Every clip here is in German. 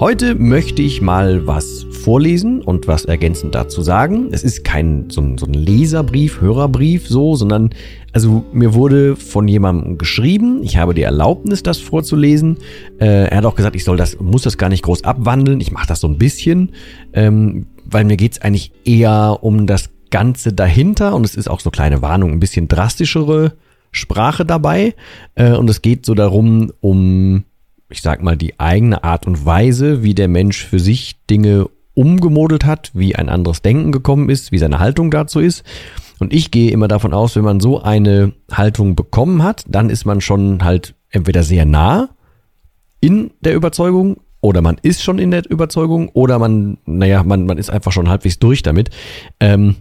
Heute möchte ich mal was vorlesen und was ergänzend dazu sagen. Es ist kein so ein, so ein Leserbrief, Hörerbrief so, sondern also mir wurde von jemandem geschrieben, ich habe die Erlaubnis, das vorzulesen. Äh, er hat auch gesagt, ich soll das, muss das gar nicht groß abwandeln. Ich mache das so ein bisschen, ähm, weil mir geht's eigentlich eher um das Ganze dahinter und es ist auch so kleine Warnung, ein bisschen drastischere Sprache dabei. Äh, und es geht so darum, um, ich sag mal, die eigene Art und Weise, wie der Mensch für sich Dinge umgemodelt hat, wie ein anderes Denken gekommen ist, wie seine Haltung dazu ist. Und ich gehe immer davon aus, wenn man so eine Haltung bekommen hat, dann ist man schon halt entweder sehr nah in der Überzeugung oder man ist schon in der Überzeugung oder man, naja, man, man ist einfach schon halbwegs durch damit. Ähm,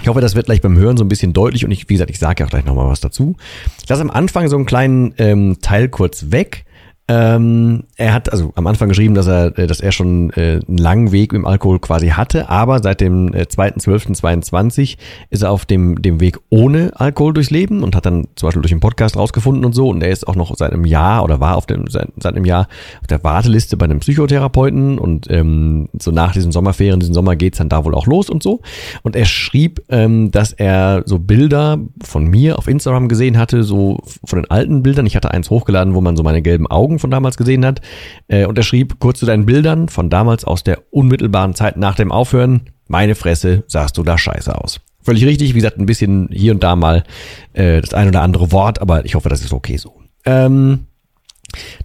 ich hoffe, das wird gleich beim Hören so ein bisschen deutlich und ich, wie gesagt, ich sage ja auch gleich nochmal was dazu. Ich lasse am Anfang so einen kleinen ähm, Teil kurz weg, ähm, er hat also am Anfang geschrieben, dass er, äh, dass er schon äh, einen langen Weg im Alkohol quasi hatte, aber seit dem äh, 2.12.22 ist er auf dem, dem Weg ohne Alkohol durchs Leben und hat dann zum Beispiel durch den Podcast rausgefunden und so. Und er ist auch noch seit einem Jahr oder war auf dem, seit, seit einem Jahr auf der Warteliste bei einem Psychotherapeuten und ähm, so nach diesen Sommerferien, diesen Sommer geht's dann da wohl auch los und so. Und er schrieb, ähm, dass er so Bilder von mir auf Instagram gesehen hatte, so von den alten Bildern. Ich hatte eins hochgeladen, wo man so meine gelben Augen von damals gesehen hat. Äh, und er schrieb kurz zu deinen Bildern von damals aus der unmittelbaren Zeit nach dem Aufhören. Meine Fresse, sahst du da scheiße aus. Völlig richtig, wie gesagt, ein bisschen hier und da mal äh, das ein oder andere Wort, aber ich hoffe, das ist okay so. Ähm,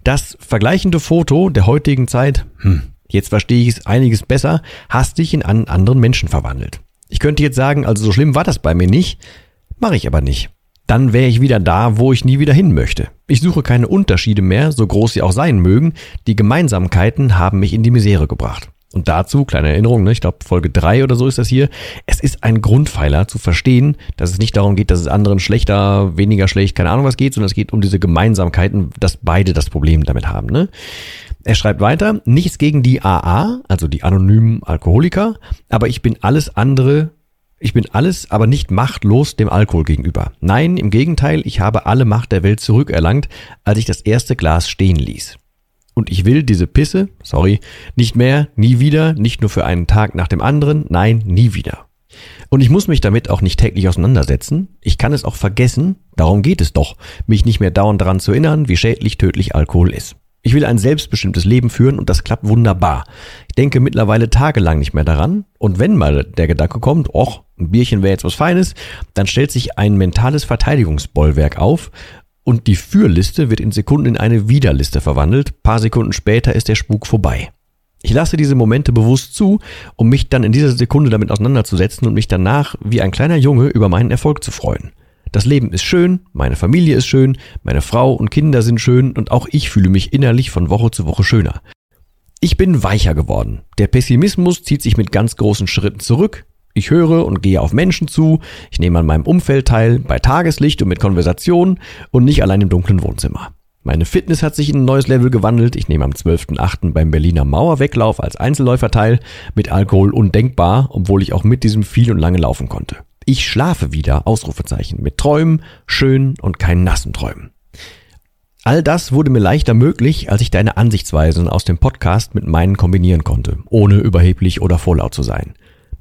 das vergleichende Foto der heutigen Zeit, hm, jetzt verstehe ich es einiges besser, hast dich in einen anderen Menschen verwandelt. Ich könnte jetzt sagen, also so schlimm war das bei mir nicht, mache ich aber nicht dann wäre ich wieder da, wo ich nie wieder hin möchte. Ich suche keine Unterschiede mehr, so groß sie auch sein mögen. Die Gemeinsamkeiten haben mich in die Misere gebracht. Und dazu, kleine Erinnerung, ne, ich glaube Folge drei oder so ist das hier, es ist ein Grundpfeiler zu verstehen, dass es nicht darum geht, dass es anderen schlechter, weniger schlecht, keine Ahnung was geht, sondern es geht um diese Gemeinsamkeiten, dass beide das Problem damit haben. Ne? Er schreibt weiter, nichts gegen die AA, also die anonymen Alkoholiker, aber ich bin alles andere ich bin alles, aber nicht machtlos dem Alkohol gegenüber. Nein, im Gegenteil, ich habe alle Macht der Welt zurückerlangt, als ich das erste Glas stehen ließ. Und ich will diese Pisse, sorry, nicht mehr, nie wieder, nicht nur für einen Tag nach dem anderen, nein, nie wieder. Und ich muss mich damit auch nicht täglich auseinandersetzen. Ich kann es auch vergessen, darum geht es doch, mich nicht mehr dauernd daran zu erinnern, wie schädlich tödlich Alkohol ist. Ich will ein selbstbestimmtes Leben führen und das klappt wunderbar. Ich denke mittlerweile tagelang nicht mehr daran. Und wenn mal der Gedanke kommt, och, ein Bierchen wäre jetzt was Feines, dann stellt sich ein mentales Verteidigungsbollwerk auf und die Fürliste wird in Sekunden in eine Widerliste verwandelt. paar Sekunden später ist der Spuk vorbei. Ich lasse diese Momente bewusst zu, um mich dann in dieser Sekunde damit auseinanderzusetzen und mich danach wie ein kleiner Junge über meinen Erfolg zu freuen. Das Leben ist schön, meine Familie ist schön, meine Frau und Kinder sind schön und auch ich fühle mich innerlich von Woche zu Woche schöner. Ich bin weicher geworden. Der Pessimismus zieht sich mit ganz großen Schritten zurück. Ich höre und gehe auf Menschen zu, ich nehme an meinem Umfeld teil, bei Tageslicht und mit Konversation und nicht allein im dunklen Wohnzimmer. Meine Fitness hat sich in ein neues Level gewandelt. Ich nehme am 12.8. beim Berliner Mauerweglauf als Einzelläufer teil, mit Alkohol undenkbar, obwohl ich auch mit diesem viel und lange laufen konnte. Ich schlafe wieder, Ausrufezeichen, mit Träumen, schönen und keinen nassen Träumen. All das wurde mir leichter möglich, als ich deine Ansichtsweisen aus dem Podcast mit meinen kombinieren konnte, ohne überheblich oder vorlaut zu sein.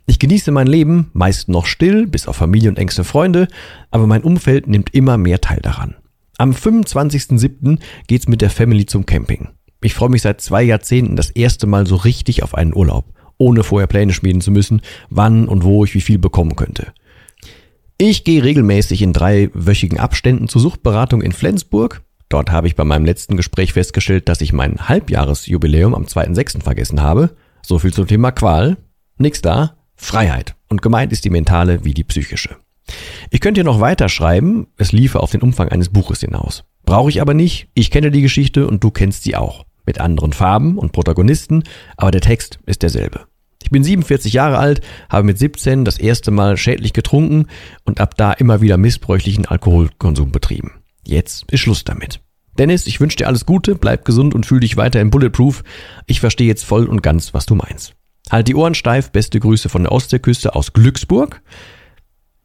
Ich genieße mein Leben, meist noch still, bis auf Familie und engste Freunde, aber mein Umfeld nimmt immer mehr Teil daran. Am 25.07. geht's mit der Family zum Camping. Ich freue mich seit zwei Jahrzehnten das erste Mal so richtig auf einen Urlaub. ohne vorher Pläne schmieden zu müssen, wann und wo ich wie viel bekommen könnte. Ich gehe regelmäßig in dreiwöchigen Abständen zur Suchtberatung in Flensburg. Dort habe ich bei meinem letzten Gespräch festgestellt, dass ich mein Halbjahresjubiläum am 2.6. vergessen habe. So viel zum Thema Qual. Nix da. Freiheit. Und gemeint ist die mentale wie die psychische. Ich könnte hier noch weiter schreiben, es liefe auf den Umfang eines Buches hinaus. Brauche ich aber nicht, ich kenne die Geschichte und du kennst sie auch. Mit anderen Farben und Protagonisten, aber der Text ist derselbe. Ich bin 47 Jahre alt, habe mit 17 das erste Mal schädlich getrunken und ab da immer wieder missbräuchlichen Alkoholkonsum betrieben. Jetzt ist Schluss damit. Dennis, ich wünsche dir alles Gute, bleib gesund und fühl dich weiter im Bulletproof. Ich verstehe jetzt voll und ganz, was du meinst. Halt die Ohren steif, beste Grüße von der Ostseeküste aus Glücksburg.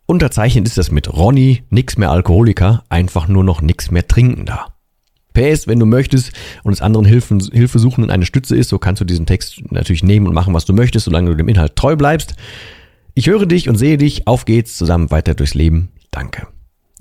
Unterzeichnet ist das mit Ronny, nix mehr Alkoholiker, einfach nur noch nix mehr Trinkender. PS, wenn du möchtest und es anderen Hilfen, Hilfesuchenden eine Stütze ist, so kannst du diesen Text natürlich nehmen und machen, was du möchtest, solange du dem Inhalt treu bleibst. Ich höre dich und sehe dich. Auf geht's zusammen weiter durchs Leben. Danke.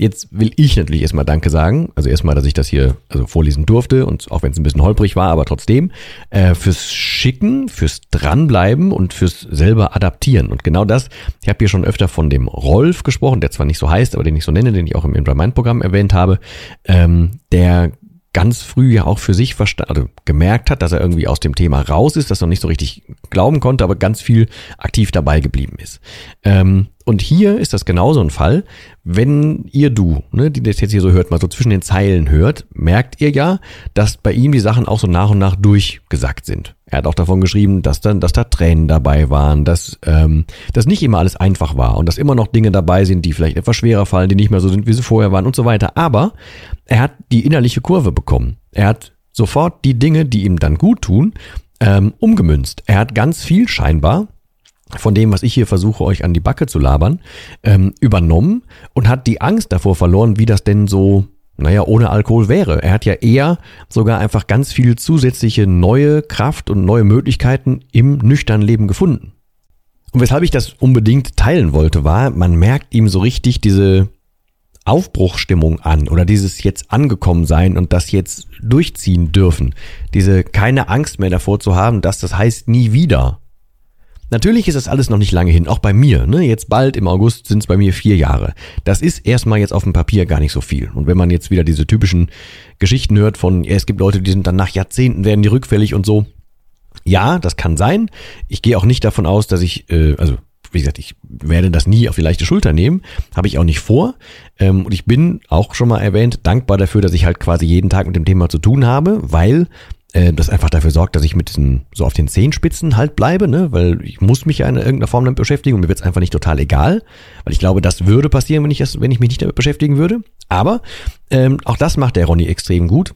Jetzt will ich natürlich erstmal Danke sagen. Also erstmal, dass ich das hier also vorlesen durfte und auch wenn es ein bisschen holprig war, aber trotzdem, äh, fürs Schicken, fürs Dranbleiben und fürs selber Adaptieren. Und genau das, ich habe hier schon öfter von dem Rolf gesprochen, der zwar nicht so heißt, aber den ich so nenne, den ich auch im Mind-Programm erwähnt habe, ähm, der ganz früh ja auch für sich also gemerkt hat, dass er irgendwie aus dem Thema raus ist, das noch nicht so richtig glauben konnte, aber ganz viel aktiv dabei geblieben ist. Ähm, und hier ist das genauso ein Fall. Wenn ihr du, ne, die das jetzt hier so hört, mal so zwischen den Zeilen hört, merkt ihr ja, dass bei ihm die Sachen auch so nach und nach durchgesackt sind. Er hat auch davon geschrieben, dass dann, dass da Tränen dabei waren, dass ähm, dass nicht immer alles einfach war und dass immer noch Dinge dabei sind, die vielleicht etwas schwerer fallen, die nicht mehr so sind, wie sie vorher waren und so weiter. Aber er hat die innerliche Kurve bekommen. Er hat sofort die Dinge, die ihm dann gut tun, ähm, umgemünzt. Er hat ganz viel scheinbar von dem, was ich hier versuche, euch an die Backe zu labern, ähm, übernommen und hat die Angst davor verloren, wie das denn so, naja, ohne Alkohol wäre. Er hat ja eher sogar einfach ganz viel zusätzliche neue Kraft und neue Möglichkeiten im nüchternen Leben gefunden. Und weshalb ich das unbedingt teilen wollte, war, man merkt ihm so richtig diese Aufbruchstimmung an oder dieses jetzt angekommen sein und das jetzt durchziehen dürfen. Diese keine Angst mehr davor zu haben, dass das heißt nie wieder. Natürlich ist das alles noch nicht lange hin, auch bei mir. Ne? Jetzt bald im August sind es bei mir vier Jahre. Das ist erstmal jetzt auf dem Papier gar nicht so viel. Und wenn man jetzt wieder diese typischen Geschichten hört von, ja, es gibt Leute, die sind dann nach Jahrzehnten werden die rückfällig und so. Ja, das kann sein. Ich gehe auch nicht davon aus, dass ich, äh, also wie gesagt, ich werde das nie auf die leichte Schulter nehmen, habe ich auch nicht vor. Ähm, und ich bin auch schon mal erwähnt, dankbar dafür, dass ich halt quasi jeden Tag mit dem Thema zu tun habe, weil äh, das einfach dafür sorgt, dass ich mit diesen so auf den Zehenspitzen halt bleibe, ne? weil ich muss mich ja in irgendeiner Form damit beschäftigen und mir wird es einfach nicht total egal, weil ich glaube, das würde passieren, wenn ich, das, wenn ich mich nicht damit beschäftigen würde. Aber ähm, auch das macht der Ronny extrem gut.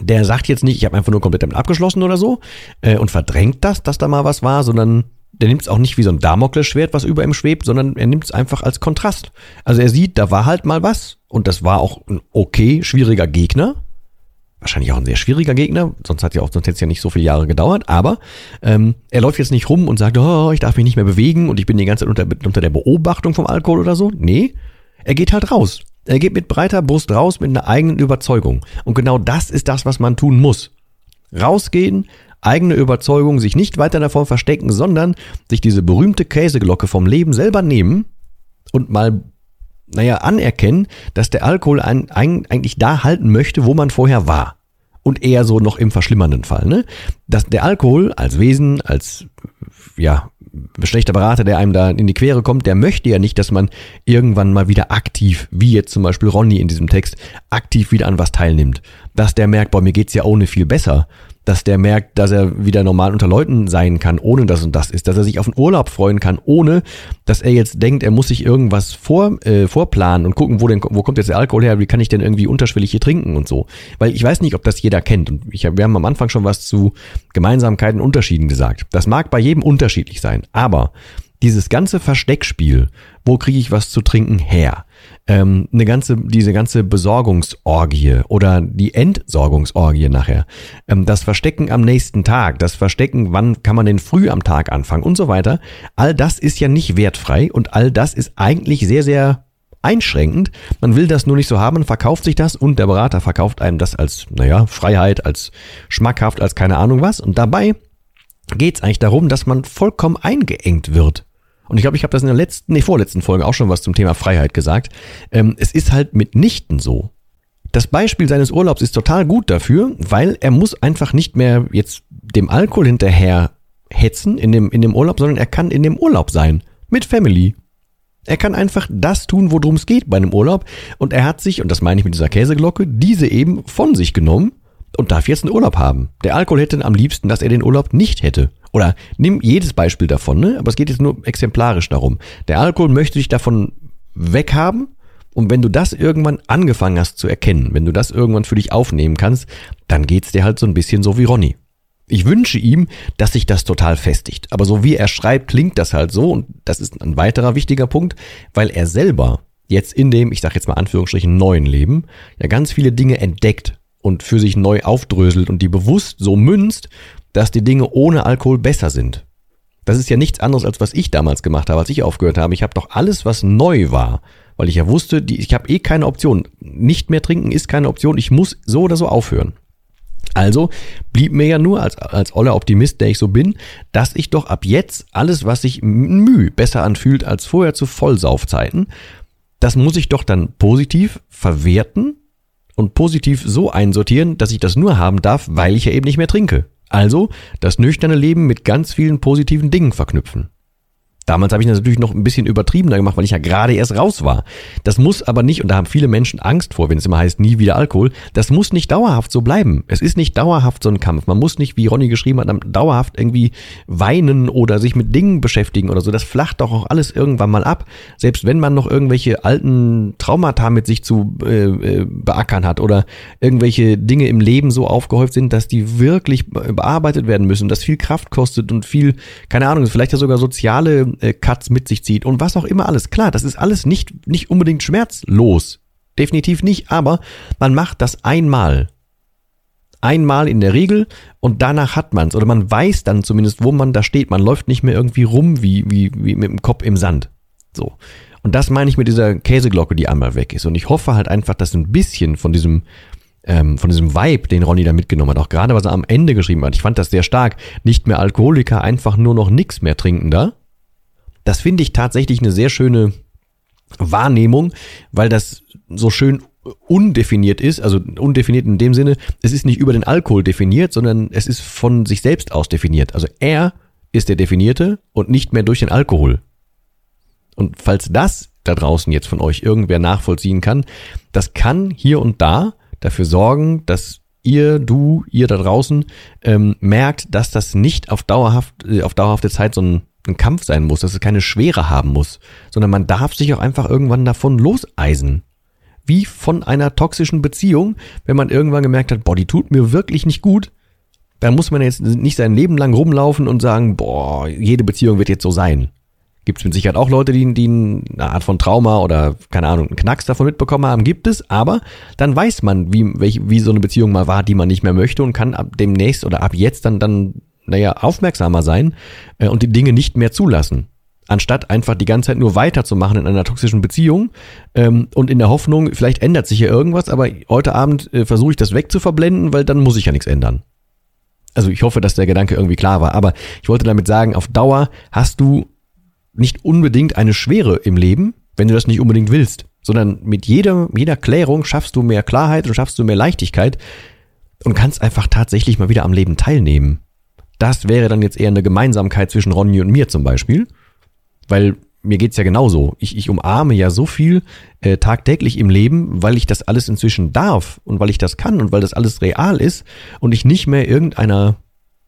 Der sagt jetzt nicht, ich habe einfach nur komplett damit abgeschlossen oder so äh, und verdrängt das, dass da mal was war, sondern der nimmt es auch nicht wie so ein Damoklesschwert, was über ihm schwebt, sondern er nimmt es einfach als Kontrast. Also er sieht, da war halt mal was und das war auch ein okay schwieriger Gegner, wahrscheinlich auch ein sehr schwieriger Gegner, sonst hat ja auch, sonst hätte es ja nicht so viele Jahre gedauert, aber ähm, er läuft jetzt nicht rum und sagt, oh, ich darf mich nicht mehr bewegen und ich bin die ganze Zeit unter, unter der Beobachtung vom Alkohol oder so. Nee, er geht halt raus. Er geht mit breiter Brust raus mit einer eigenen Überzeugung. Und genau das ist das, was man tun muss. Rausgehen, eigene Überzeugung, sich nicht weiter davor verstecken, sondern sich diese berühmte Käseglocke vom Leben selber nehmen und mal naja, anerkennen, dass der Alkohol einen, eigentlich da halten möchte, wo man vorher war. Und eher so noch im verschlimmernden Fall, ne? Dass der Alkohol als Wesen, als, ja, schlechter Berater, der einem da in die Quere kommt, der möchte ja nicht, dass man irgendwann mal wieder aktiv, wie jetzt zum Beispiel Ronny in diesem Text, aktiv wieder an was teilnimmt. Dass der merkt, boah, mir geht's ja ohne viel besser dass der merkt, dass er wieder normal unter Leuten sein kann, ohne dass und das ist, dass er sich auf einen Urlaub freuen kann, ohne dass er jetzt denkt, er muss sich irgendwas vor, äh, vorplanen und gucken, wo denn, wo kommt jetzt der Alkohol her, wie kann ich denn irgendwie unterschwellig hier trinken und so. Weil ich weiß nicht, ob das jeder kennt. Und ich, wir haben am Anfang schon was zu Gemeinsamkeiten Unterschieden gesagt. Das mag bei jedem unterschiedlich sein, aber dieses ganze Versteckspiel, wo kriege ich was zu trinken her? Ähm, eine ganze, diese ganze Besorgungsorgie oder die Entsorgungsorgie nachher, ähm, das Verstecken am nächsten Tag, das Verstecken, wann kann man denn früh am Tag anfangen und so weiter, all das ist ja nicht wertfrei und all das ist eigentlich sehr, sehr einschränkend. Man will das nur nicht so haben, verkauft sich das und der Berater verkauft einem das als, naja, Freiheit, als schmackhaft, als keine Ahnung was. Und dabei geht es eigentlich darum, dass man vollkommen eingeengt wird. Und ich glaube, ich habe das in der letzten, nee, vorletzten Folge auch schon was zum Thema Freiheit gesagt. Ähm, es ist halt mitnichten so. Das Beispiel seines Urlaubs ist total gut dafür, weil er muss einfach nicht mehr jetzt dem Alkohol hinterher hetzen in dem, in dem Urlaub, sondern er kann in dem Urlaub sein. Mit Family. Er kann einfach das tun, worum es geht bei einem Urlaub. Und er hat sich, und das meine ich mit dieser Käseglocke, diese eben von sich genommen und darf jetzt einen Urlaub haben. Der Alkohol hätte am liebsten, dass er den Urlaub nicht hätte. Oder nimm jedes Beispiel davon, ne? Aber es geht jetzt nur exemplarisch darum. Der Alkohol möchte dich davon weghaben. Und wenn du das irgendwann angefangen hast zu erkennen, wenn du das irgendwann für dich aufnehmen kannst, dann geht's dir halt so ein bisschen so wie Ronny. Ich wünsche ihm, dass sich das total festigt. Aber so wie er schreibt, klingt das halt so. Und das ist ein weiterer wichtiger Punkt, weil er selber jetzt in dem, ich sag jetzt mal Anführungsstrichen, neuen Leben, ja ganz viele Dinge entdeckt und für sich neu aufdröselt und die bewusst so münzt, dass die Dinge ohne Alkohol besser sind. Das ist ja nichts anderes, als was ich damals gemacht habe, als ich aufgehört habe. Ich habe doch alles, was neu war, weil ich ja wusste, die, ich habe eh keine Option. Nicht mehr trinken ist keine Option. Ich muss so oder so aufhören. Also blieb mir ja nur als, als oller Optimist, der ich so bin, dass ich doch ab jetzt alles, was sich müh besser anfühlt als vorher zu Vollsaufzeiten, das muss ich doch dann positiv verwerten und positiv so einsortieren, dass ich das nur haben darf, weil ich ja eben nicht mehr trinke. Also das nüchterne Leben mit ganz vielen positiven Dingen verknüpfen. Damals habe ich das natürlich noch ein bisschen übertriebener gemacht, weil ich ja gerade erst raus war. Das muss aber nicht, und da haben viele Menschen Angst vor, wenn es immer heißt, nie wieder Alkohol, das muss nicht dauerhaft so bleiben. Es ist nicht dauerhaft so ein Kampf. Man muss nicht, wie Ronny geschrieben hat, dauerhaft irgendwie weinen oder sich mit Dingen beschäftigen oder so. Das flacht doch auch alles irgendwann mal ab. Selbst wenn man noch irgendwelche alten Traumata mit sich zu äh, äh beackern hat oder irgendwelche Dinge im Leben so aufgehäuft sind, dass die wirklich bearbeitet werden müssen, das viel Kraft kostet und viel, keine Ahnung, vielleicht ja sogar soziale äh, Cuts mit sich zieht und was auch immer alles. Klar, das ist alles nicht, nicht unbedingt schmerzlos. Definitiv nicht, aber man macht das einmal. Einmal in der Regel und danach hat man es. Oder man weiß dann zumindest, wo man da steht. Man läuft nicht mehr irgendwie rum wie, wie, wie mit dem Kopf im Sand. So. Und das meine ich mit dieser Käseglocke, die einmal weg ist. Und ich hoffe halt einfach, dass ein bisschen von diesem, ähm, von diesem Vibe, den Ronny da mitgenommen hat, auch gerade was er am Ende geschrieben hat. Ich fand das sehr stark. Nicht mehr Alkoholiker, einfach nur noch nix mehr trinkender. Das finde ich tatsächlich eine sehr schöne Wahrnehmung, weil das so schön undefiniert ist, also undefiniert in dem Sinne, es ist nicht über den Alkohol definiert, sondern es ist von sich selbst aus definiert. Also er ist der Definierte und nicht mehr durch den Alkohol. Und falls das da draußen jetzt von euch irgendwer nachvollziehen kann, das kann hier und da dafür sorgen, dass ihr, du, ihr da draußen ähm, merkt, dass das nicht auf dauerhaft, äh, auf dauerhafte Zeit so ein ein Kampf sein muss, dass es keine Schwere haben muss, sondern man darf sich auch einfach irgendwann davon loseisen. Wie von einer toxischen Beziehung, wenn man irgendwann gemerkt hat, boah, die tut mir wirklich nicht gut, dann muss man jetzt nicht sein Leben lang rumlaufen und sagen, boah, jede Beziehung wird jetzt so sein. Gibt es mit Sicherheit auch Leute, die, die eine Art von Trauma oder, keine Ahnung, einen Knacks davon mitbekommen haben, gibt es, aber dann weiß man, wie, welche, wie so eine Beziehung mal war, die man nicht mehr möchte und kann ab demnächst oder ab jetzt dann, dann naja, aufmerksamer sein äh, und die Dinge nicht mehr zulassen. Anstatt einfach die ganze Zeit nur weiterzumachen in einer toxischen Beziehung ähm, und in der Hoffnung, vielleicht ändert sich ja irgendwas, aber heute Abend äh, versuche ich das wegzuverblenden, weil dann muss ich ja nichts ändern. Also ich hoffe, dass der Gedanke irgendwie klar war, aber ich wollte damit sagen, auf Dauer hast du nicht unbedingt eine Schwere im Leben, wenn du das nicht unbedingt willst, sondern mit jeder, jeder Klärung schaffst du mehr Klarheit und schaffst du mehr Leichtigkeit und kannst einfach tatsächlich mal wieder am Leben teilnehmen. Das wäre dann jetzt eher eine Gemeinsamkeit zwischen Ronny und mir zum Beispiel. Weil mir geht's ja genauso. Ich, ich umarme ja so viel äh, tagtäglich im Leben, weil ich das alles inzwischen darf und weil ich das kann und weil das alles real ist und ich nicht mehr irgendeiner,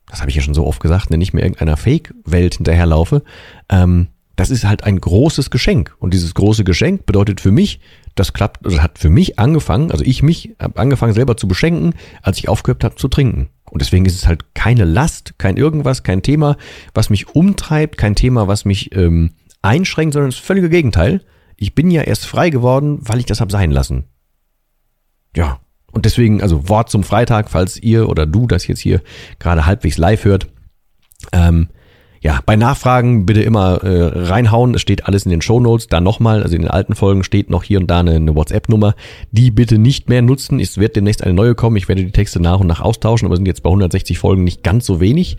das habe ich ja schon so oft gesagt, ne, nicht mehr irgendeiner Fake-Welt hinterherlaufe. Ähm, das ist halt ein großes Geschenk. Und dieses große Geschenk bedeutet für mich, das klappt, also hat für mich angefangen, also ich mich habe angefangen selber zu beschenken, als ich aufgehört habe zu trinken. Und deswegen ist es halt keine Last, kein irgendwas, kein Thema, was mich umtreibt, kein Thema, was mich ähm, einschränkt, sondern das völlige Gegenteil. Ich bin ja erst frei geworden, weil ich das hab sein lassen. Ja. Und deswegen, also Wort zum Freitag, falls ihr oder du das jetzt hier gerade halbwegs live hört. Ähm, ja, bei Nachfragen bitte immer äh, reinhauen. Es steht alles in den Show Notes. Da nochmal, also in den alten Folgen steht noch hier und da eine, eine WhatsApp-Nummer. Die bitte nicht mehr nutzen. Es wird demnächst eine neue kommen. Ich werde die Texte nach und nach austauschen, aber sind jetzt bei 160 Folgen nicht ganz so wenig.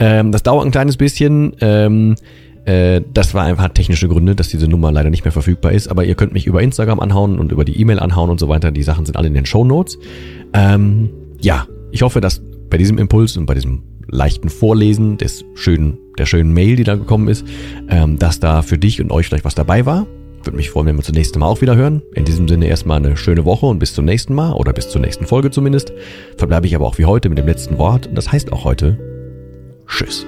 Ähm, das dauert ein kleines bisschen. Ähm, äh, das war einfach technische Gründe, dass diese Nummer leider nicht mehr verfügbar ist. Aber ihr könnt mich über Instagram anhauen und über die E-Mail anhauen und so weiter. Die Sachen sind alle in den Show Notes. Ähm, ja, ich hoffe, dass bei diesem Impuls und bei diesem leichten Vorlesen des schönen, der schönen Mail, die da gekommen ist, ähm, dass da für dich und euch vielleicht was dabei war. Würde mich freuen, wenn wir uns nächsten Mal auch wieder hören. In diesem Sinne erstmal eine schöne Woche und bis zum nächsten Mal oder bis zur nächsten Folge zumindest. Verbleibe ich aber auch wie heute mit dem letzten Wort und das heißt auch heute Tschüss.